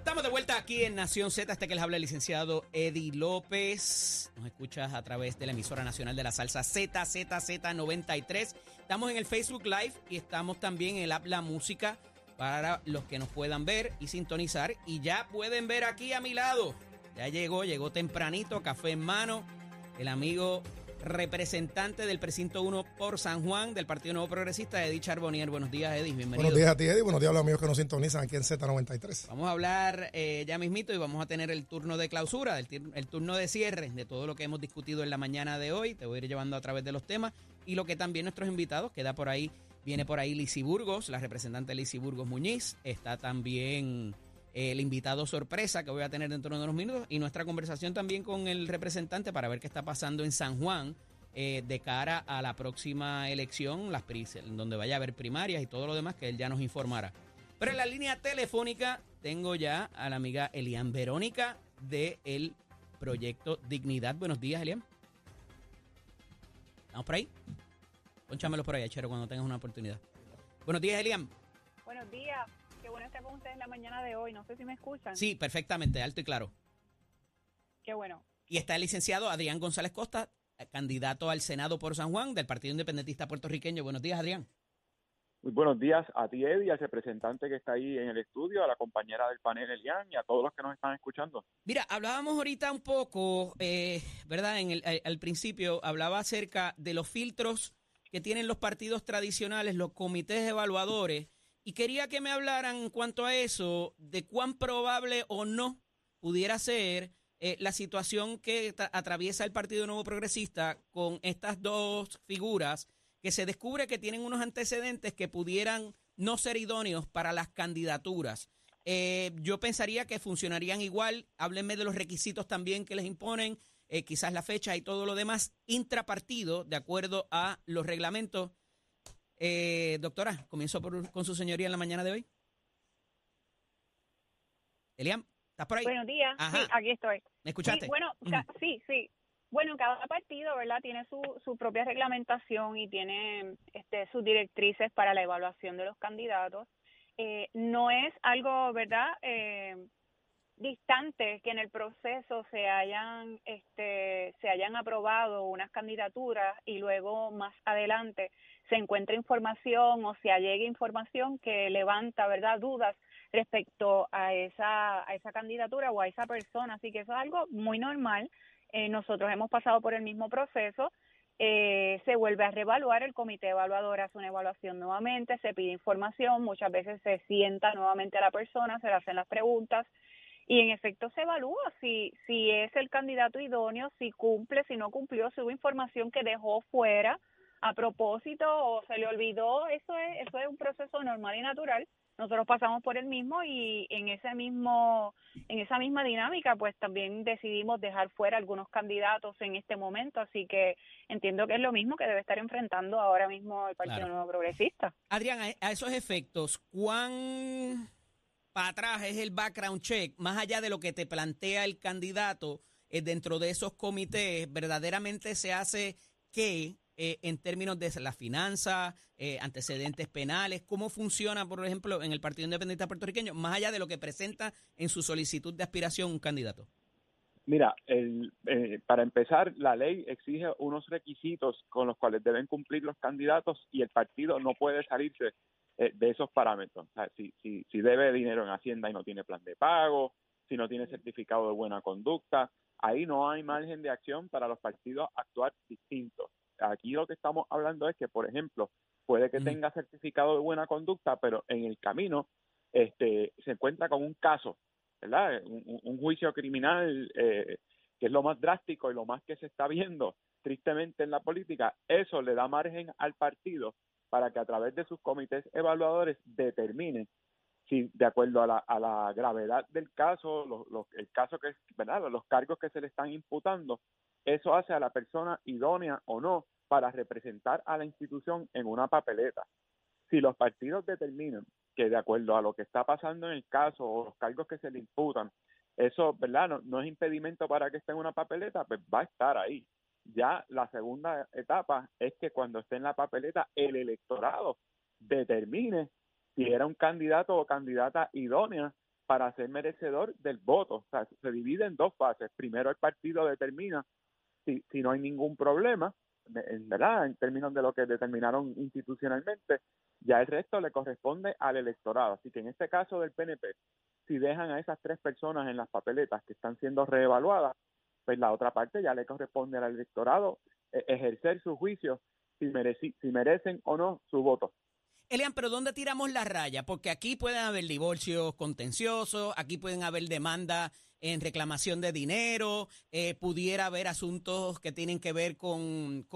Estamos de vuelta aquí en Nación Z, este que les habla el licenciado Eddie López. Nos escuchas a través de la emisora nacional de la salsa ZZZ93. Estamos en el Facebook Live y estamos también en el app La Música para los que nos puedan ver y sintonizar. Y ya pueden ver aquí a mi lado. Ya llegó, llegó tempranito, café en mano, el amigo representante del precinto 1 por San Juan del Partido Nuevo Progresista, Eddie Charbonnier. Buenos días, Eddie. Bienvenido. Buenos días a ti, Eddie. Buenos días a los amigos que nos sintonizan aquí en Z93. Vamos a hablar eh, ya mismito y vamos a tener el turno de clausura, el, el, turno de cierre de todo lo que hemos discutido en la mañana de hoy. Te voy a ir llevando a través de los temas y lo que también nuestros invitados, queda por ahí, viene por ahí Lizy Burgos, la representante Lizy Burgos Muñiz. Está también el invitado sorpresa que voy a tener dentro de unos minutos y nuestra conversación también con el representante para ver qué está pasando en San Juan eh, de cara a la próxima elección, las donde vaya a haber primarias y todo lo demás que él ya nos informará. Pero en la línea telefónica tengo ya a la amiga Elian Verónica del el proyecto Dignidad. Buenos días, Elian. ¿Estamos por ahí? Pónchamelo por ahí, Chero, cuando tengas una oportunidad. Buenos días, Elian. Buenos días. Estar con ustedes en la mañana de hoy. No sé si me escuchan. Sí, perfectamente, alto y claro. Qué bueno. Y está el licenciado Adrián González Costa, candidato al Senado por San Juan del Partido Independentista Puertorriqueño. Buenos días, Adrián. Muy buenos días a ti, Eddie, al representante que está ahí en el estudio, a la compañera del panel, Elian, y a todos los que nos están escuchando. Mira, hablábamos ahorita un poco, eh, ¿verdad? En el, al principio hablaba acerca de los filtros que tienen los partidos tradicionales, los comités evaluadores, y quería que me hablaran en cuanto a eso, de cuán probable o no pudiera ser eh, la situación que atraviesa el Partido Nuevo Progresista con estas dos figuras que se descubre que tienen unos antecedentes que pudieran no ser idóneos para las candidaturas. Eh, yo pensaría que funcionarían igual. Háblenme de los requisitos también que les imponen, eh, quizás la fecha y todo lo demás, intrapartido, de acuerdo a los reglamentos. Doctora, comienzo con su señoría en la mañana de hoy. Eliam. Buenos días. Sí, aquí estoy. ¿Me escuchaste? Sí, bueno, sí, sí. Bueno, cada partido, ¿verdad? Tiene su, su propia reglamentación y tiene este, sus directrices para la evaluación de los candidatos. Eh, no es algo, ¿verdad? Eh, distante que en el proceso se hayan este se hayan aprobado unas candidaturas y luego más adelante se encuentre información o se allegue información que levanta verdad dudas respecto a esa, a esa candidatura o a esa persona. Así que eso es algo muy normal. Eh, nosotros hemos pasado por el mismo proceso. Eh, se vuelve a reevaluar, el comité evaluador hace una evaluación nuevamente, se pide información, muchas veces se sienta nuevamente a la persona, se le hacen las preguntas y en efecto se evalúa si, si es el candidato idóneo, si cumple, si no cumplió, si hubo información que dejó fuera a propósito o se le olvidó, eso es, eso es un proceso normal y natural. Nosotros pasamos por el mismo y en ese mismo en esa misma dinámica pues también decidimos dejar fuera algunos candidatos en este momento. Así que entiendo que es lo mismo que debe estar enfrentando ahora mismo el Partido Nuevo Progresista. Adrián a esos efectos cuán para atrás es el background check más allá de lo que te plantea el candidato eh, dentro de esos comités verdaderamente se hace que eh, en términos de la finanza, eh, antecedentes penales? ¿Cómo funciona, por ejemplo, en el Partido Independiente Puertorriqueño, más allá de lo que presenta en su solicitud de aspiración un candidato? Mira, el, eh, para empezar, la ley exige unos requisitos con los cuales deben cumplir los candidatos y el partido no puede salirse de esos parámetros. si, si, si debe dinero en Hacienda y no tiene plan de pago, si no tiene certificado de buena conducta, ahí no hay margen de acción para los partidos actuar distintos aquí lo que estamos hablando es que, por ejemplo, puede que tenga certificado de buena conducta, pero en el camino este, se encuentra con un caso, ¿verdad? Un, juicio criminal eh, que es lo más drástico y lo más que se está viendo tristemente en la política, eso le da margen al partido para que a través de sus comités evaluadores determinen si de acuerdo a la, a la gravedad del caso, el caso que ¿verdad? los cargos que se le están imputando, eso hace a la persona idónea o no para representar a la institución en una papeleta. Si los partidos determinan que de acuerdo a lo que está pasando en el caso o los cargos que se le imputan, eso, ¿verdad? No, es impedimento para que esté en una papeleta, pues va a estar ahí. Ya la segunda etapa es que cuando esté en la papeleta, el electorado determine si era un candidato o candidata idónea para ser merecedor del voto. O sea, se divide en dos fases. Primero el partido determina si, no hay ningún problema, en verdad, en términos de lo que determinaron institucionalmente, ya el resto le corresponde al electorado. Así que en este caso del PNP, si dejan a esas tres personas en las papeletas que están siendo reevaluadas, pues la otra parte ya le corresponde al electorado eh, ejercer su juicio si, si merecen o no su voto. Elian, pero ¿dónde tiramos la raya? Porque aquí pueden haber divorcios contenciosos, aquí pueden haber demandas en reclamación de dinero, eh, pudiera haber asuntos que tienen que ver con,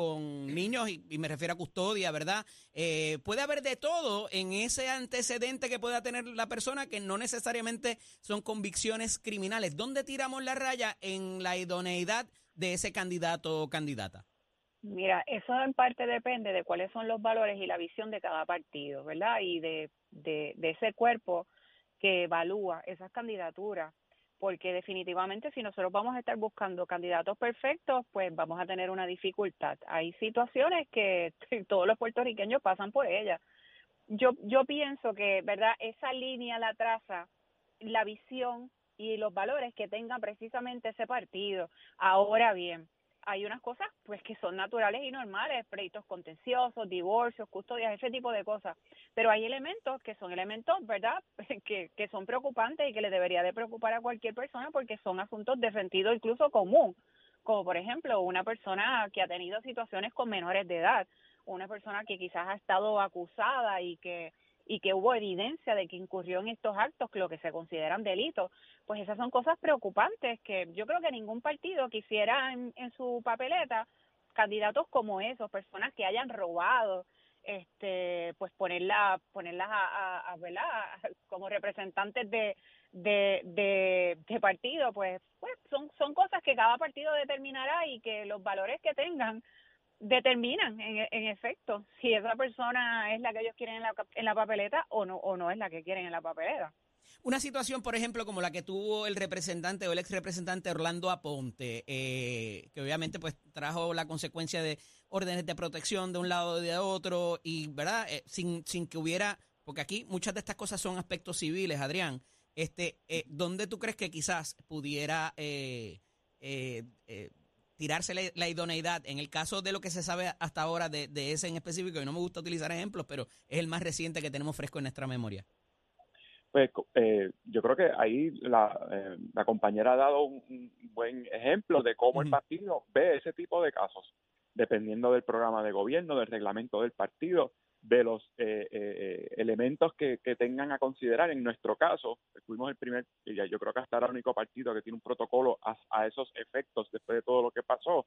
niños, y, me refiero a custodia, ¿verdad? Eh, puede haber de todo en ese antecedente que pueda tener la persona que no necesariamente son convicciones criminales. ¿Dónde tiramos la raya en la idoneidad de ese candidato o candidata? Mira, eso en parte depende de cuáles son los valores y la visión de cada partido, ¿verdad? Y de, de, de ese cuerpo que evalúa esas candidaturas, porque definitivamente si nosotros vamos a estar buscando candidatos perfectos, pues vamos a tener una dificultad. Hay situaciones que todos los puertorriqueños pasan por ellas. Yo, yo pienso que, ¿verdad? Esa línea la traza la visión y los valores que tenga precisamente ese partido. Ahora bien, hay unas cosas pues que son naturales y normales, pleitos contenciosos, divorcios, custodias, ese tipo de cosas. Pero hay elementos que son elementos, ¿verdad?, que, que son preocupantes y que le debería de preocupar a cualquier persona porque son asuntos de sentido incluso común, como por ejemplo una persona que ha tenido situaciones con menores de edad, una persona que quizás ha estado acusada y que y que hubo evidencia de que incurrió en estos actos, lo que se consideran delitos, pues esas son cosas preocupantes que yo creo que ningún partido quisiera en, su papeleta candidatos como esos, personas que hayan robado, este, pues ponerla, ponerlas a, a, ¿verdad? como representantes de, de, de, de partido, pues, pues son, son cosas que cada partido determinará y que los valores que tengan determinan en, efecto si esa persona es la que ellos quieren en la, en la papeleta o no o no es la que quieren en la papeleta. Una situación, por ejemplo, como la que tuvo el representante o el ex representante Orlando Aponte, eh, que obviamente pues trajo la consecuencia de órdenes de protección de un lado y de otro, y verdad, eh, sin, sin que hubiera, porque aquí muchas de estas cosas son aspectos civiles, Adrián, este, eh, ¿dónde tú crees que quizás pudiera eh, eh, eh tirarse la, idoneidad en el caso de lo que se sabe hasta ahora de, ese en específico, y no me gusta utilizar ejemplos, pero es el más reciente que tenemos fresco en nuestra memoria. Pues eh, yo creo que ahí la, eh, la compañera ha dado un, buen ejemplo de cómo el partido ve ese tipo de casos, dependiendo del programa de gobierno, del reglamento del partido, de los eh, eh, elementos que, tengan a considerar. En nuestro caso, fuimos el primer, yo creo que hasta el único partido que tiene un protocolo a, esos efectos después de todo lo que pasó.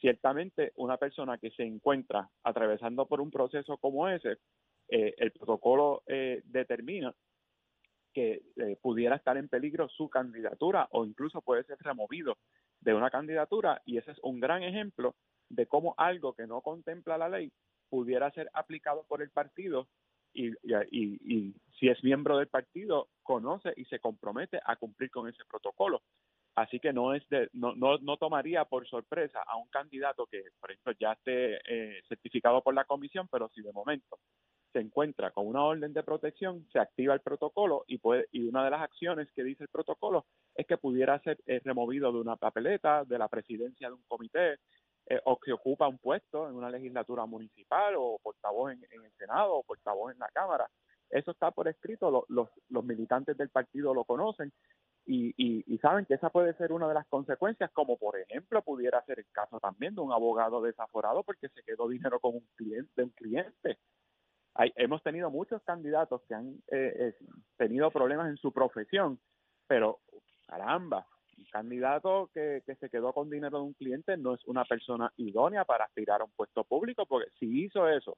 Ciertamente, una persona que se encuentra atravesando por un proceso como ese, eh, el protocolo determina que pudiera estar en peligro su candidatura o incluso puede ser removido de una candidatura y ese es un gran ejemplo de cómo algo que no contempla la ley pudiera ser aplicado por el partido y, si es miembro del partido conoce y se compromete a cumplir con ese protocolo. Así que no es de, no, no, no tomaría por sorpresa a un candidato que, por ejemplo, ya esté eh, certificado por la comisión, pero si de momento se encuentra con una orden de protección, se activa el protocolo y puede y una de las acciones que dice el protocolo es que pudiera ser eh, removido de una papeleta, de la presidencia de un comité, eh, o que ocupa un puesto en una legislatura municipal o portavoz en, el Senado o portavoz en la Cámara. Eso está por escrito, los, los militantes del partido lo conocen y, y, saben que esa puede ser una de las consecuencias, como por ejemplo pudiera ser el caso también de un abogado desaforado porque se quedó dinero con un cliente, de un cliente. Hay, hemos tenido muchos candidatos que han eh, eh, tenido problemas en su profesión, pero caramba, candidato que, que se quedó con dinero de un cliente no es una persona idónea para aspirar a un puesto público, porque si hizo eso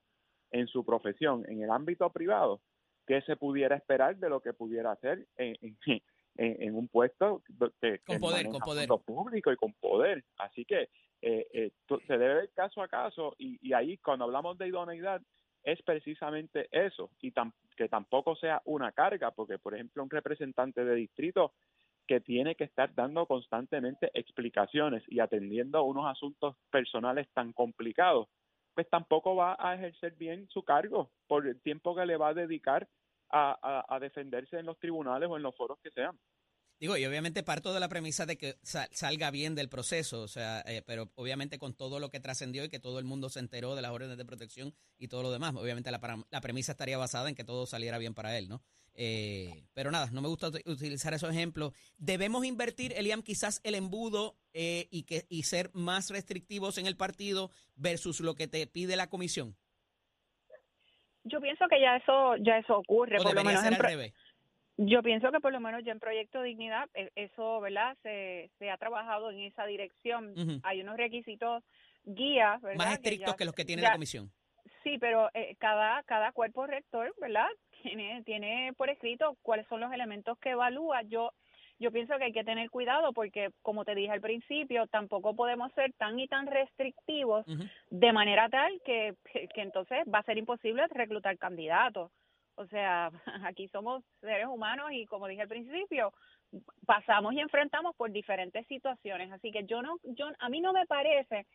en su profesión, en el ámbito privado, ¿qué se pudiera esperar de lo que pudiera hacer en, en, en un puesto que, con poder, con poder. público y con poder? Así que eh, eh, se debe ver caso a caso y, y ahí cuando hablamos de idoneidad es precisamente eso y que tampoco sea una carga, porque por ejemplo un representante de distrito que tiene que estar dando constantemente explicaciones y atendiendo unos asuntos personales tan complicados, pues tampoco va a ejercer bien su cargo por el tiempo que le va a dedicar a, defenderse en los tribunales o en los foros que sean. Digo, y obviamente parto de la premisa de que salga bien del proceso, o sea, eh, pero obviamente con todo lo que trascendió y que todo el mundo se enteró de las órdenes de protección y todo lo demás, obviamente la, la premisa estaría basada en que todo saliera bien para él, ¿no? Eh, pero nada, no me gusta utilizar esos ejemplos. Debemos invertir, Eliam, quizás el embudo eh, y, que, y ser más restrictivos en el partido versus lo que te pide la comisión. Yo pienso que ya eso ya eso ocurre, por lo menos en Yo pienso que por lo menos ya en Proyecto Dignidad e, eso, ¿verdad? Se, se ha trabajado en esa dirección. Hay unos requisitos guías, ¿verdad? Más estrictos que, los que tiene la comisión. Sí, pero eh, cada cada cuerpo rector, ¿verdad? Tiene tiene por escrito cuáles son los elementos que evalúa. Yo yo pienso que hay que tener cuidado porque, como te dije al principio, tampoco podemos ser tan y tan restrictivos de manera tal que, que entonces va a ser imposible reclutar candidatos. O sea, aquí somos seres humanos y, como dije al principio, pasamos y enfrentamos por diferentes situaciones. Así que yo no, yo, a mí no me parece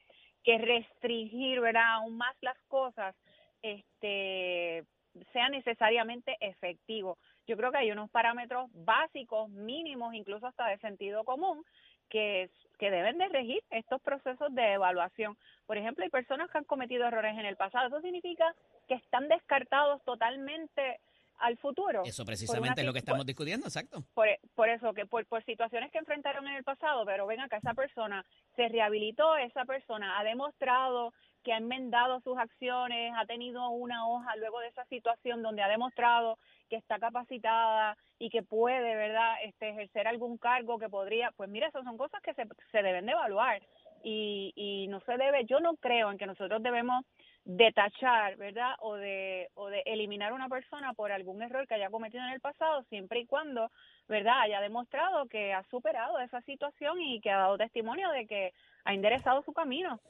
que restringir, ¿verdad? Aún más las cosas, este, sea necesariamente efectivo. Yo creo que hay unos parámetros básicos, mínimos, incluso hasta de sentido común, que, que deben de regir estos procesos de evaluación. Por ejemplo, hay personas que han cometido errores en el pasado. Eso significa que están descartados totalmente al futuro. Eso precisamente es lo que estamos discutiendo, exacto. Por, por eso, que por, por, situaciones que enfrentaron en el pasado, pero ven acá, esa persona se rehabilitó, esa persona ha demostrado que ha enmendado sus acciones, ha tenido una hoja luego de esa situación donde ha demostrado que está capacitada y que puede, ¿verdad?, este, ejercer algún cargo que podría, pues mira, esas son cosas que se, se deben de evaluar y, y no se debe, yo no creo en que nosotros debemos de tachar, ¿verdad? O de, o de eliminar a una persona por algún error que haya cometido en el pasado, siempre y cuando, ¿verdad? Haya demostrado que ha superado esa situación y que ha dado testimonio de que ha enderezado su camino.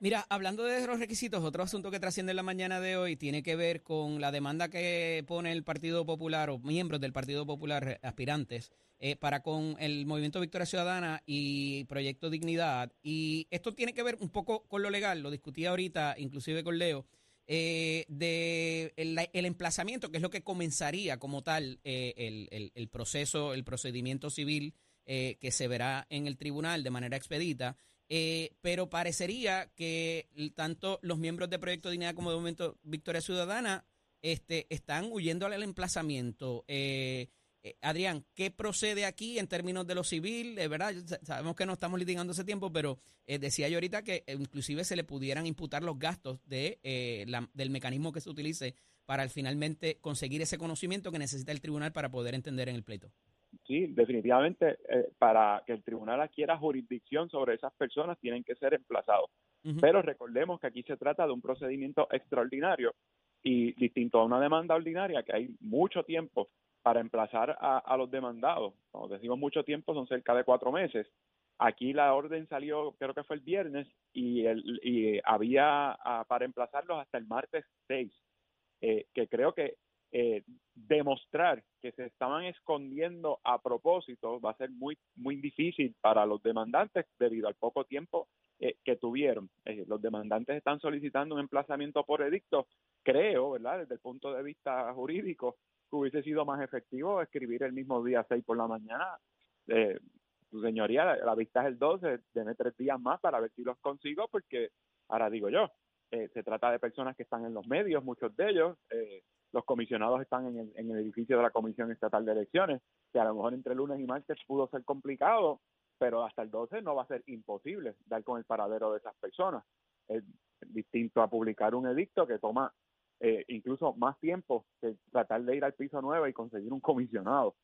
Mira, hablando de los requisitos, otro asunto que trasciende en la mañana de hoy tiene que ver con la demanda que pone el Partido Popular o miembros del Partido Popular aspirantes eh, para con el Movimiento Victoria Ciudadana y Proyecto Dignidad. Y esto tiene que ver un poco con lo legal, lo discutí ahorita inclusive con Leo, eh, de el, emplazamiento, que es lo que comenzaría como tal eh, el, proceso, el procedimiento civil que se verá en el tribunal de manera expedita. Pero parecería que tanto los miembros de Proyecto Dignidad como de Movimiento Victoria Ciudadana este, están huyendo al emplazamiento. Eh, eh, Adrián, ¿qué procede aquí en términos de lo civil? De verdad, sabemos que no estamos litigando ese tiempo, pero eh, decía yo ahorita que eh, inclusive se le pudieran imputar los gastos de, del mecanismo que se utilice para finalmente conseguir ese conocimiento que necesita el tribunal para poder entender en el pleito. Sí, definitivamente, para que el tribunal adquiera jurisdicción sobre esas personas tienen que ser emplazados. Pero recordemos que aquí se trata de un procedimiento extraordinario y distinto a una demanda ordinaria, que hay mucho tiempo para emplazar a, los demandados. Cuando decimos mucho tiempo, son cerca de cuatro meses. Aquí la orden salió, creo que fue el viernes, y, el, y había ah, para emplazarlos hasta el martes 6, eh, que creo que eh, demostrar que se estaban escondiendo a propósito va a ser muy muy difícil para los demandantes debido al poco tiempo eh, que tuvieron. los demandantes están solicitando un emplazamiento por edicto, creo, ¿verdad? Desde el punto de vista jurídico, que hubiese sido más efectivo escribir el mismo día 6 por la mañana. Eh, su señoría, la, vista es el 12, tiene tres días más para ver si los consigo, porque ahora digo yo, eh, se trata de personas que están en los medios, muchos de ellos, eh, los comisionados están en el, en el edificio de la Comisión Estatal de Elecciones, que a lo mejor entre lunes y martes pudo ser complicado, pero hasta el 12 no va a ser imposible dar con el paradero de esas personas. Es distinto a publicar un edicto que toma eh, incluso más tiempo que tratar de ir al piso nuevo y conseguir un comisionado.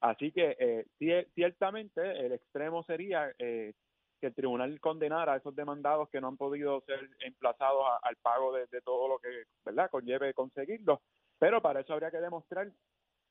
Así que eh, ciertamente el extremo sería eh, que el tribunal condenara a esos demandados que no han podido ser emplazados al pago de, de, todo lo que verdad conlleve conseguirlo, pero para eso habría que demostrar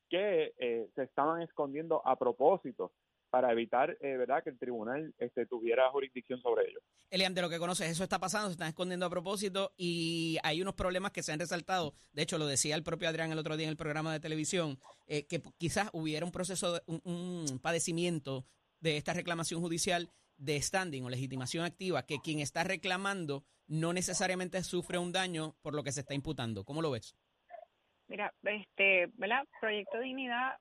que eh, se estaban escondiendo a propósito para evitar eh, verdad que el tribunal este, tuviera jurisdicción sobre ellos. Elian, de lo que conoces, eso está pasando, se están escondiendo a propósito y hay unos problemas que se han resaltado. De hecho, lo decía el propio Adrián el otro día en el programa de televisión, eh, que quizás hubiera un proceso, un, un padecimiento de esta reclamación judicial de standing o legitimación activa, que quien está reclamando no necesariamente sufre un daño por lo que se está imputando. ¿Cómo lo ves? Mira, este, ¿verdad? Proyecto Dignidad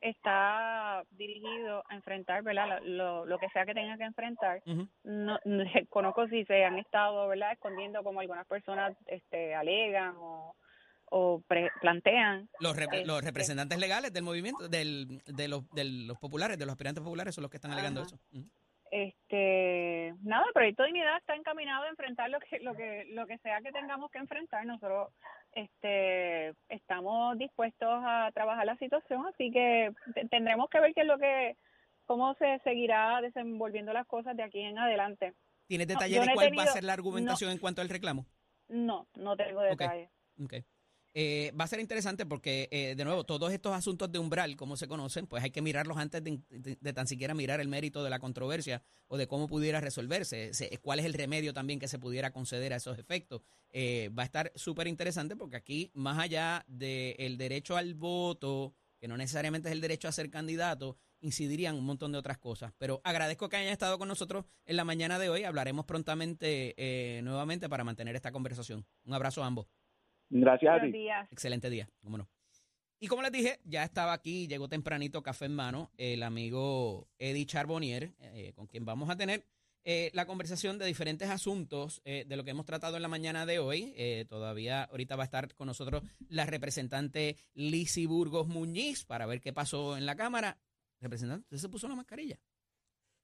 está dirigido a enfrentar, ¿verdad? Lo, lo que sea que tenga que enfrentar. no, conozco si se han estado, ¿verdad? Escondiendo como algunas personas este, alegan o, o plantean. Los, los este representantes legales del movimiento, del, de, los, de los populares, de los aspirantes populares, son los que están alegando eso. Este, nada, el proyecto de dignidad está encaminado a enfrentar lo que, lo que, lo que sea que tengamos que enfrentar. Nosotros, este, estamos dispuestos a trabajar la situación, así que tendremos que ver qué es lo que, cómo se seguirá desenvolviendo las cosas de aquí en adelante. ¿Tienes detalles de cuál va a ser la argumentación en cuanto al reclamo? No, no tengo detalles. Okay. Eh, va a ser interesante porque, eh, de nuevo, todos estos asuntos de umbral, como se conocen, pues hay que mirarlos antes de, tan siquiera mirar el mérito de la controversia o de cómo pudiera resolverse, cuál es el remedio también que se pudiera conceder a esos efectos. Eh, va a estar súper interesante porque aquí, más allá del derecho al voto, que no necesariamente es el derecho a ser candidato, incidirían un montón de otras cosas. Pero agradezco que hayan estado con nosotros en la mañana de hoy. Hablaremos prontamente nuevamente para mantener esta conversación. Un abrazo a ambos. Gracias a ti. Excelente día, cómo no. Y como les dije, ya estaba aquí, llegó tempranito café en mano, el amigo Eddie Charbonnier, eh, con quien vamos a tener eh, la conversación de diferentes asuntos eh, de lo que hemos tratado en la mañana de hoy. todavía ahorita va a estar con nosotros la representante Lisi Burgos Muñiz para ver qué pasó en la Cámara. Representante, ¿usted se puso la mascarilla?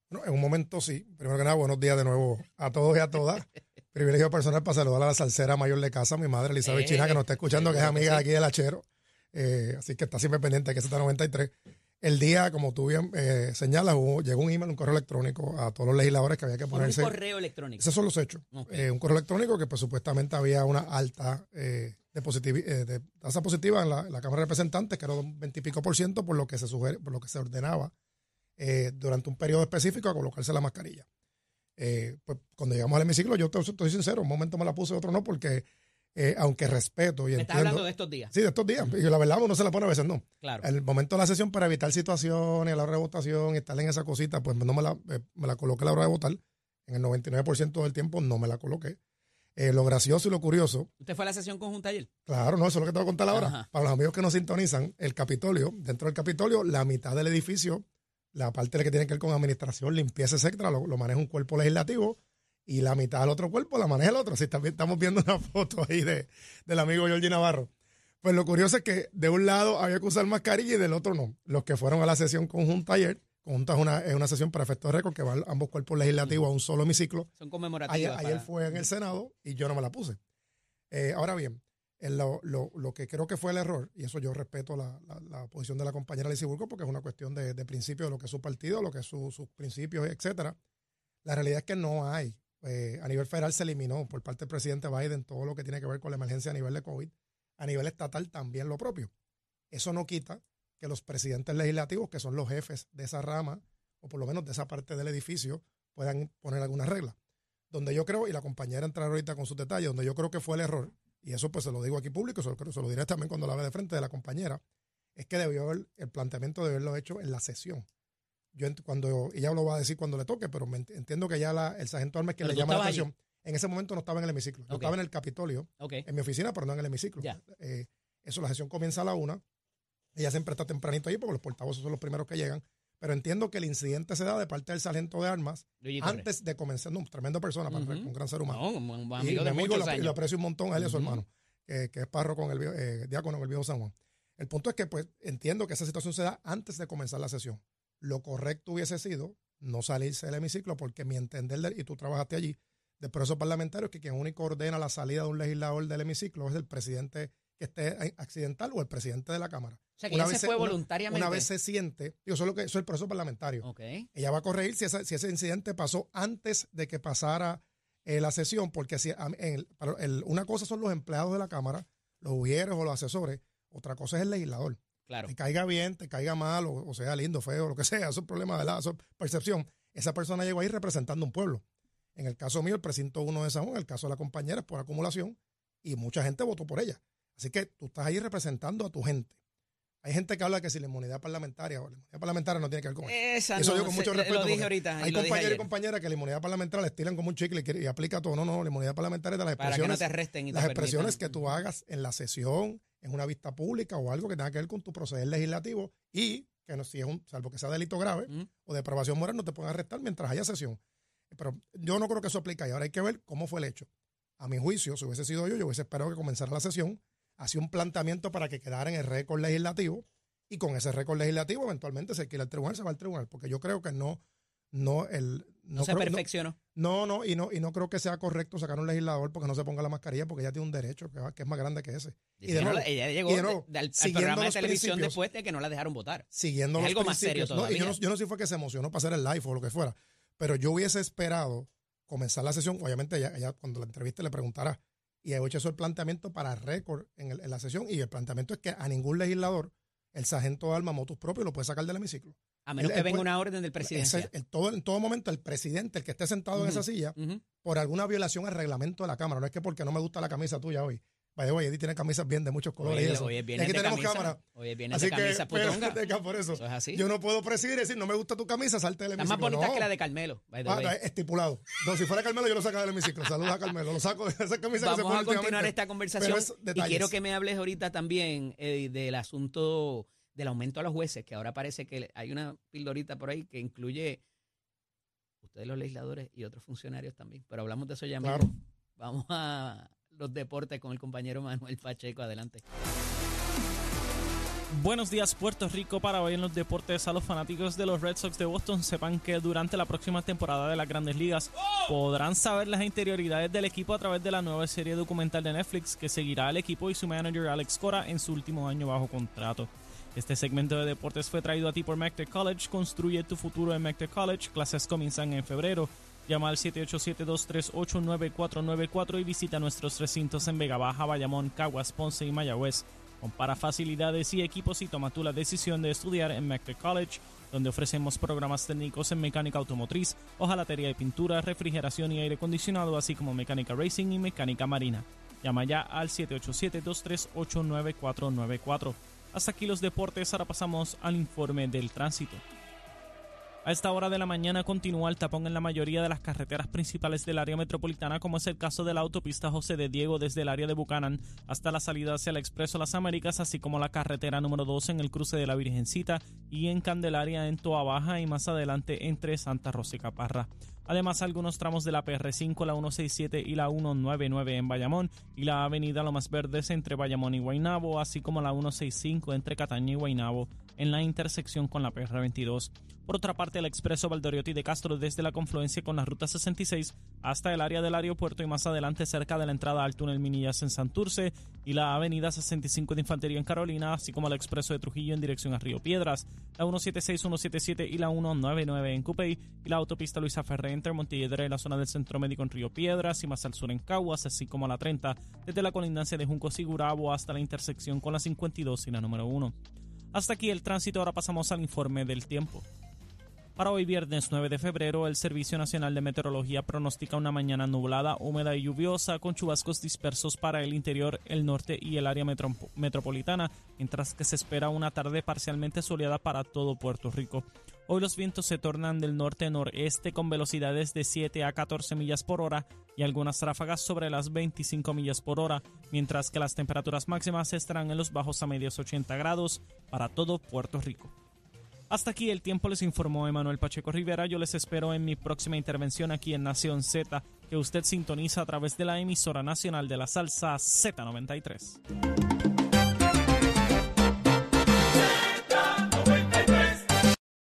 Bueno, en un momento sí. Primero que nada, buenos días de nuevo a todos y a todas. Privilegio personal para saludar a la salsera mayor de casa, mi madre Elizabeth China, que nos está escuchando, que es amiga aquí del Hachero. Eh, así que está siempre pendiente de que está 93. El día, como tú bien eh, señalas, llegó un email, un correo electrónico a todos los legisladores que había que ponerse. Un correo electrónico. Esos son los hechos. Eh, un correo electrónico que pues, supuestamente había una alta de, de tasa positiva en la, Cámara de Representantes, que era un 20 y pico por ciento, por lo que se, sugiere, por lo que se ordenaba durante un periodo específico a colocarse la mascarilla. Eh, pues cuando llegamos al hemiciclo, yo te, estoy sincero, un momento me la puse, otro no, porque eh, aunque respeto y ¿Me estás hablando de estos días? Sí, de estos días. Y la verdad uno se la pone a veces no. Claro. El momento de la sesión para evitar situaciones, la hora de votación y estar en esa cosita, pues no me la, eh, me la coloqué a la hora de votar. En el 99% del tiempo no me la coloqué. lo gracioso y lo curioso. ¿Usted fue a la sesión conjunta ayer? Claro, no, eso es lo que te voy a contar ahora. Para los amigos que nos sintonizan, el Capitolio, dentro del Capitolio, la mitad del edificio la parte que tiene que ver con administración, limpieza, etcétera, lo, maneja un cuerpo legislativo y la mitad del otro cuerpo la maneja el otro. Así también estamos viendo una foto ahí de, del amigo Georgie Navarro. Pues lo curioso es que de un lado había que usar mascarilla y del otro no. Los que fueron a la sesión conjunta ayer, conjunta es una, es una sesión para efectos de récord que van ambos cuerpos legislativos a un solo hemiciclo. Son conmemorativas. Ayer, fue en el Senado y yo no me la puse. Eh, ahora bien, lo, lo, lo, que creo que fue el error, y eso yo respeto la, la, posición de la compañera Lizy Burgo porque es una cuestión de, de, principio de lo que es su partido, lo que es sus principios, etcétera. La realidad es que no hay. Eh, a nivel federal se eliminó por parte del presidente Biden todo lo que tiene que ver con la emergencia a nivel de COVID. A nivel estatal también lo propio. Eso no quita que los presidentes legislativos, que son los jefes de esa rama, o por lo menos de esa parte del edificio, puedan poner algunas reglas. Donde yo creo, y la compañera entrará ahorita con sus detalles, donde yo creo que fue el error, y eso pues se lo digo aquí público, se lo, se lo diré también cuando la ve de frente de la compañera, es que debió haber, el planteamiento de haberlo hecho en la sesión. Yo cuando, ella lo va a decir cuando le toque, pero entiendo que ya la, el sargento Armes que le llama la atención. En ese momento no estaba en el hemiciclo. Yo estaba en el Capitolio, en mi oficina, pero no en el hemiciclo. Eh, eso, la sesión comienza a la una. Ella siempre está tempranito ahí porque los portavoces son los primeros que llegan. Pero entiendo que el incidente se da de parte del sargento de armas antes de comenzar. No, tremenda persona, para un gran ser humano. un amigo de amigo lo, lo, aprecio un montón a él y a su hermano, que, es párroco con el eh, diácono en el viejo San Juan. El punto es que, pues, entiendo que esa situación se da antes de comenzar la sesión. Lo correcto hubiese sido no salirse del hemiciclo, porque mi entender, y tú trabajaste allí, del proceso parlamentario, es que quien único ordena la salida de un legislador del hemiciclo es el presidente que esté accidental o el presidente de la Cámara. O sea, que una vez se fue voluntariamente. Una, vez se siente, digo, eso es, lo que, eso es el proceso parlamentario. Ella va a corregir si, si ese incidente pasó antes de que pasara eh, la sesión, porque si, una cosa son los empleados de la Cámara, los ujieres o los asesores, otra cosa es el legislador. Claro. Te caiga bien, te caiga mal, o, sea lindo, feo, lo que sea, eso es problema de la percepción. Esa persona llegó ahí representando un pueblo. En el caso mío, el precinto uno de San Juan, en el caso de la compañera, es por acumulación, y mucha gente votó por ella. Así que tú estás ahí representando a tu gente. Hay gente que habla que si la inmunidad parlamentaria o la inmunidad parlamentaria no tiene que ver con eso. eso yo con mucho respeto. Lo dije ahorita. Hay compañeros y compañeras que la inmunidad parlamentaria les tiran como un chicle y, y aplica todo. No, no, la inmunidad parlamentaria es de las expresiones. Para que no te Las expresiones que tú hagas en la sesión, en una vista pública o algo que tenga que ver con tu proceder legislativo y que no, si es un, salvo que sea delito grave Ujú. o de aprobación moral, no te pueden arrestar mientras haya sesión. Pero yo no creo que eso aplique y ahora hay que ver cómo fue el hecho. A mi juicio, si hubiese sido yo, yo hubiese esperado que comenzara la sesión, hacía un planteamiento para que quedara en el récord legislativo y con ese récord legislativo eventualmente se quiere al tribunal, se va al tribunal, porque yo creo que no, no, el, No, se creo- perfeccionó. no, no, y no, y no creo que sea correcto sacar un legislador porque no se ponga la mascarilla porque ella tiene un derecho que, es más grande que ese. Dice de que no nuevo, la- ella llegó y de nuevo, de- al, programa de televisión después de que no la dejaron votar. Siguiendo Es los algo más serio principios, ¿no? Y yo no, todavía. yo no sé si fue que se emocionó para hacer el live o lo que fuera, pero yo hubiese esperado comenzar la sesión. Obviamente, ella, ella cuando la entrevista le preguntara, y he hecho eso el planteamiento para récord en, el- en la sesión, y el planteamiento es que a ningún legislador el sargento de arma motus propio lo puede sacar del hemiciclo. A menos Él- que venga una orden del presidente. Todo, en todo momento, el presidente, el que esté sentado en esa silla, por alguna violación al reglamento de la Cámara. No es que porque no me gusta la camisa tuya hoy. Vaya, oye, Eddie tiene camisas bien de muchos colores. y Hoy, eso. hoy es Y aquí de tenemos camisa. cámara. Hoy es viernes Así de que, camisa pero, por eso. Eso es así. Yo no puedo presidir y decir, no me gusta tu camisa, salte del Está más hemiciclo. bonita no. que la de Carmelo. by the Ah, way. estipulado. No, si fuera Carmelo, yo lo saco del hemiciclo. Saludos a Carmelo. Lo saco de esa camisa que se Vamos pone a continuar esta conversación y quiero que me hables ahorita también eh, del asunto del aumento a los jueces, que ahora parece que hay una pildorita por ahí que incluye ustedes los legisladores y otros funcionarios también, pero hablamos de eso ya mismo. Claro. Vamos a los deportes con el compañero Manuel Pacheco, adelante. Buenos días Puerto Rico para hoy en los deportes a los fanáticos de los Red Sox de Boston sepan que durante la próxima temporada de las grandes ligas podrán saber las interioridades del equipo a través de la nueva serie documental de Netflix que seguirá al equipo y su manager Alex Cora en su último año bajo contrato. Este segmento de deportes fue traído a ti por McTech College. Construye tu futuro en McTech College. Clases comienzan en febrero. Llama al 787-238-9494 y visita nuestros recintos en Vega Baja, Bayamón, Caguas, Ponce y Mayagüez. Compara facilidades y equipos y toma tú la decisión de estudiar en McTech College, donde ofrecemos programas técnicos en mecánica automotriz, hojalatería y pintura, refrigeración y aire acondicionado, así como mecánica racing y mecánica marina. Llama ya al 787-238-9494. Hasta aquí los deportes, ahora pasamos al informe del tránsito. A esta hora de la mañana continúa el tapón en la mayoría de las carreteras principales del área metropolitana, como es el caso de la autopista José de Diego desde el área de Buchanan hasta la salida hacia el Expreso Las Américas, así como la carretera número 2 en el cruce de la Virgencita y en Candelaria en Toa Baja y más adelante entre Santa Rosa y Caparra. Además, algunos tramos de la PR5, la 167 y la 199 en Bayamón y la avenida Lomas Verdes entre Bayamón y Guaynabo, así como la 165 entre Cataña y Guaynabo en la intersección con la PR22. Por otra parte, el expreso Valdoriotti de Castro desde la confluencia con la ruta 66 hasta el área del aeropuerto y más adelante cerca de la entrada al túnel Minillas en Santurce y la avenida 65 de Infantería en Carolina, así como el expreso de Trujillo en dirección a Río Piedras, la 176, 177 y la 199 en Cupey y la autopista Luisa Ferré entre Montelledra y la zona del Centro Médico en Río Piedras y más al sur en Caguas, así como la 30 desde la colindancia de Junco Sigurabo hasta la intersección con la 52 y la número 1. Hasta aquí el tránsito, ahora pasamos al informe del tiempo. Para hoy viernes 9 de febrero, el Servicio Nacional de Meteorología pronostica una mañana nublada, húmeda y lluviosa con chubascos dispersos para el interior, el norte y el área metro- metropolitana, mientras que se espera una tarde parcialmente soleada para todo Puerto Rico. Hoy los vientos se tornan del norte-noreste con velocidades de 7 a 14 millas por hora y algunas ráfagas sobre las 25 millas por hora, mientras que las temperaturas máximas estarán en los bajos a medios 80 grados para todo Puerto Rico. Hasta aquí el tiempo les informó Emanuel Pacheco Rivera. Yo les espero en mi próxima intervención aquí en Nación Z, que usted sintoniza a través de la emisora nacional de la salsa Z93.